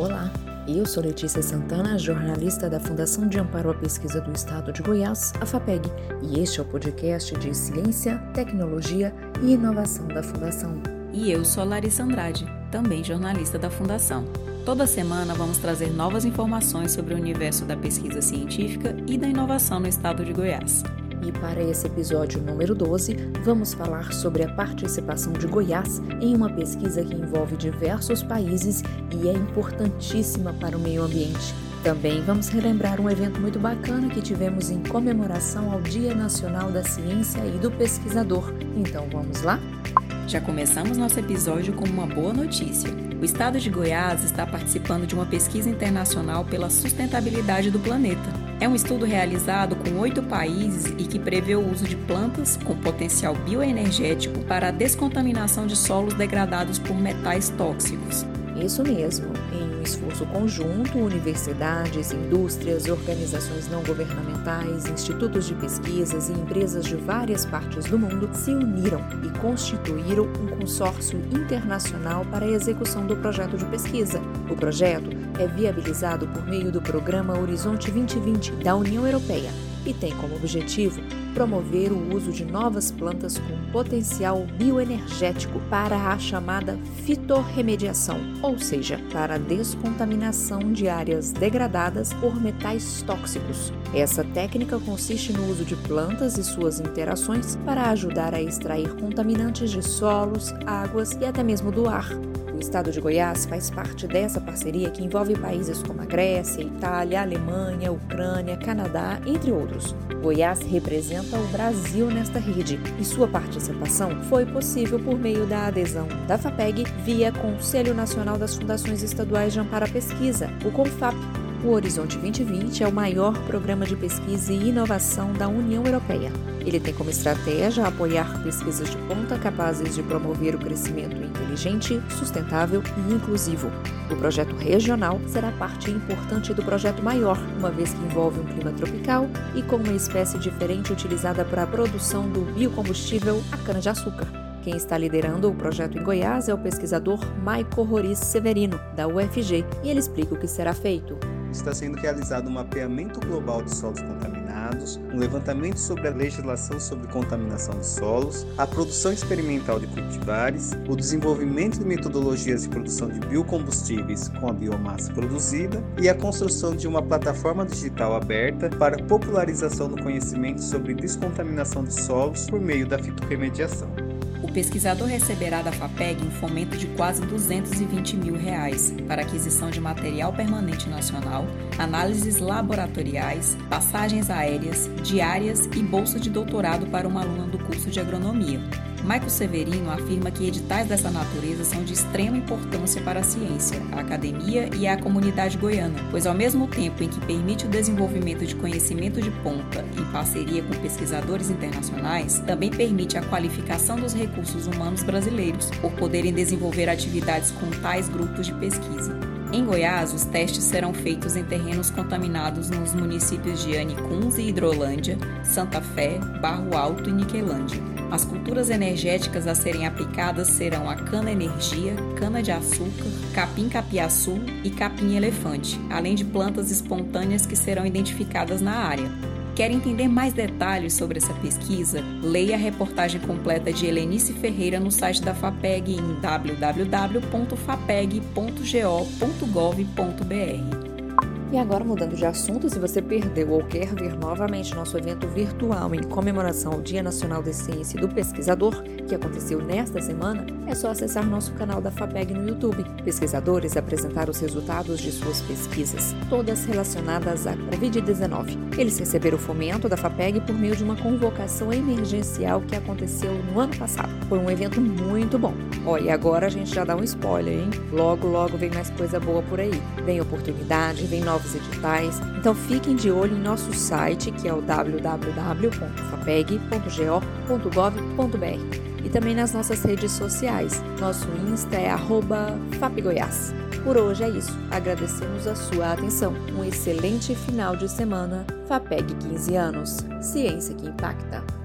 Olá, eu sou Letícia Santana, jornalista da Fundação de Amparo à Pesquisa do Estado de Goiás, a FAPEG, e este é o podcast de Ciência, Tecnologia e Inovação da Fundação. E eu sou Larissa Andrade, também jornalista da Fundação. Toda semana vamos trazer novas informações sobre o universo da pesquisa científica e da inovação no estado de Goiás. E para esse episódio número 12, vamos falar sobre a participação de Goiás em uma pesquisa que envolve diversos países e é importantíssima para o meio ambiente. Também vamos relembrar um evento muito bacana que tivemos em comemoração ao Dia Nacional da Ciência e do Pesquisador. Então vamos lá? Já começamos nosso episódio com uma boa notícia. O estado de Goiás está participando de uma pesquisa internacional pela sustentabilidade do planeta. É um estudo realizado com oito países e que prevê o uso de plantas com potencial bioenergético para a descontaminação de solos degradados por metais tóxicos. Isso mesmo. Em um esforço conjunto, universidades, indústrias, organizações não governamentais, institutos de pesquisas e empresas de várias partes do mundo se uniram e constituíram um consórcio internacional para a execução do projeto de pesquisa. O projeto é viabilizado por meio do programa Horizonte 2020 da União Europeia e tem como objetivo promover o uso de novas plantas com potencial bioenergético para a chamada fitorremediação, ou seja, para a descontaminação de áreas degradadas por metais tóxicos. Essa técnica consiste no uso de plantas e suas interações para ajudar a extrair contaminantes de solos, águas e até mesmo do ar, estado de Goiás faz parte dessa parceria que envolve países como a Grécia, Itália, Alemanha, Ucrânia, Canadá, entre outros. Goiás representa o Brasil nesta rede e sua participação foi possível por meio da adesão da FAPEG via Conselho Nacional das Fundações Estaduais de Amparo à Pesquisa, o CONFAP, o Horizonte 2020 é o maior programa de pesquisa e inovação da União Europeia. Ele tem como estratégia apoiar pesquisas de ponta capazes de promover o crescimento inteligente, sustentável e inclusivo. O projeto regional será parte importante do projeto maior, uma vez que envolve um clima tropical e com uma espécie diferente utilizada para a produção do biocombustível a cana-de-açúcar. Quem está liderando o projeto em Goiás é o pesquisador Maico Roriz Severino, da UFG, e ele explica o que será feito está sendo realizado um mapeamento global de solos contaminados, um levantamento sobre a legislação sobre contaminação de solos, a produção experimental de cultivares, o desenvolvimento de metodologias de produção de biocombustíveis com a biomassa produzida e a construção de uma plataforma digital aberta para popularização do conhecimento sobre descontaminação de solos por meio da fitorremediação. O pesquisador receberá da FAPEG um fomento de quase 220 mil reais para aquisição de material permanente nacional, análises laboratoriais, passagens aéreas, diárias e bolsa de doutorado para uma aluna do curso de agronomia. Michael Severino afirma que editais dessa natureza são de extrema importância para a ciência, a academia e a comunidade goiana, pois ao mesmo tempo em que permite o desenvolvimento de conhecimento de ponta em parceria com pesquisadores internacionais, também permite a qualificação dos recursos humanos brasileiros, por poderem desenvolver atividades com tais grupos de pesquisa. Em Goiás, os testes serão feitos em terrenos contaminados nos municípios de Anicuns e Hidrolândia, Santa Fé, Barro Alto e Niquelândia. As culturas energéticas a serem aplicadas serão a cana-energia, cana-de-açúcar, capim-capiaçu e capim-elefante, além de plantas espontâneas que serão identificadas na área. Quer entender mais detalhes sobre essa pesquisa? Leia a reportagem completa de Helenice Ferreira no site da FAPEG em www.fapeg.go.gov.br. E agora, mudando de assunto, se você perdeu ou quer ver novamente nosso evento virtual em comemoração ao Dia Nacional de Ciência e do Pesquisador, que aconteceu nesta semana, é só acessar nosso canal da FAPEG no YouTube. Pesquisadores apresentaram os resultados de suas pesquisas, todas relacionadas à Covid-19. Eles receberam fomento da FAPEG por meio de uma convocação emergencial que aconteceu no ano passado. Foi um evento muito bom. Olha, agora a gente já dá um spoiler, hein? Logo, logo vem mais coisa boa por aí. Vem oportunidade, vem novos editais. Então fiquem de olho em nosso site, que é o www.fapeg.go.gov.br e também nas nossas redes sociais. Nosso Insta é @fapgoiás. Por hoje é isso. Agradecemos a sua atenção. Um excelente final de semana. FAPEG 15 anos. Ciência que impacta.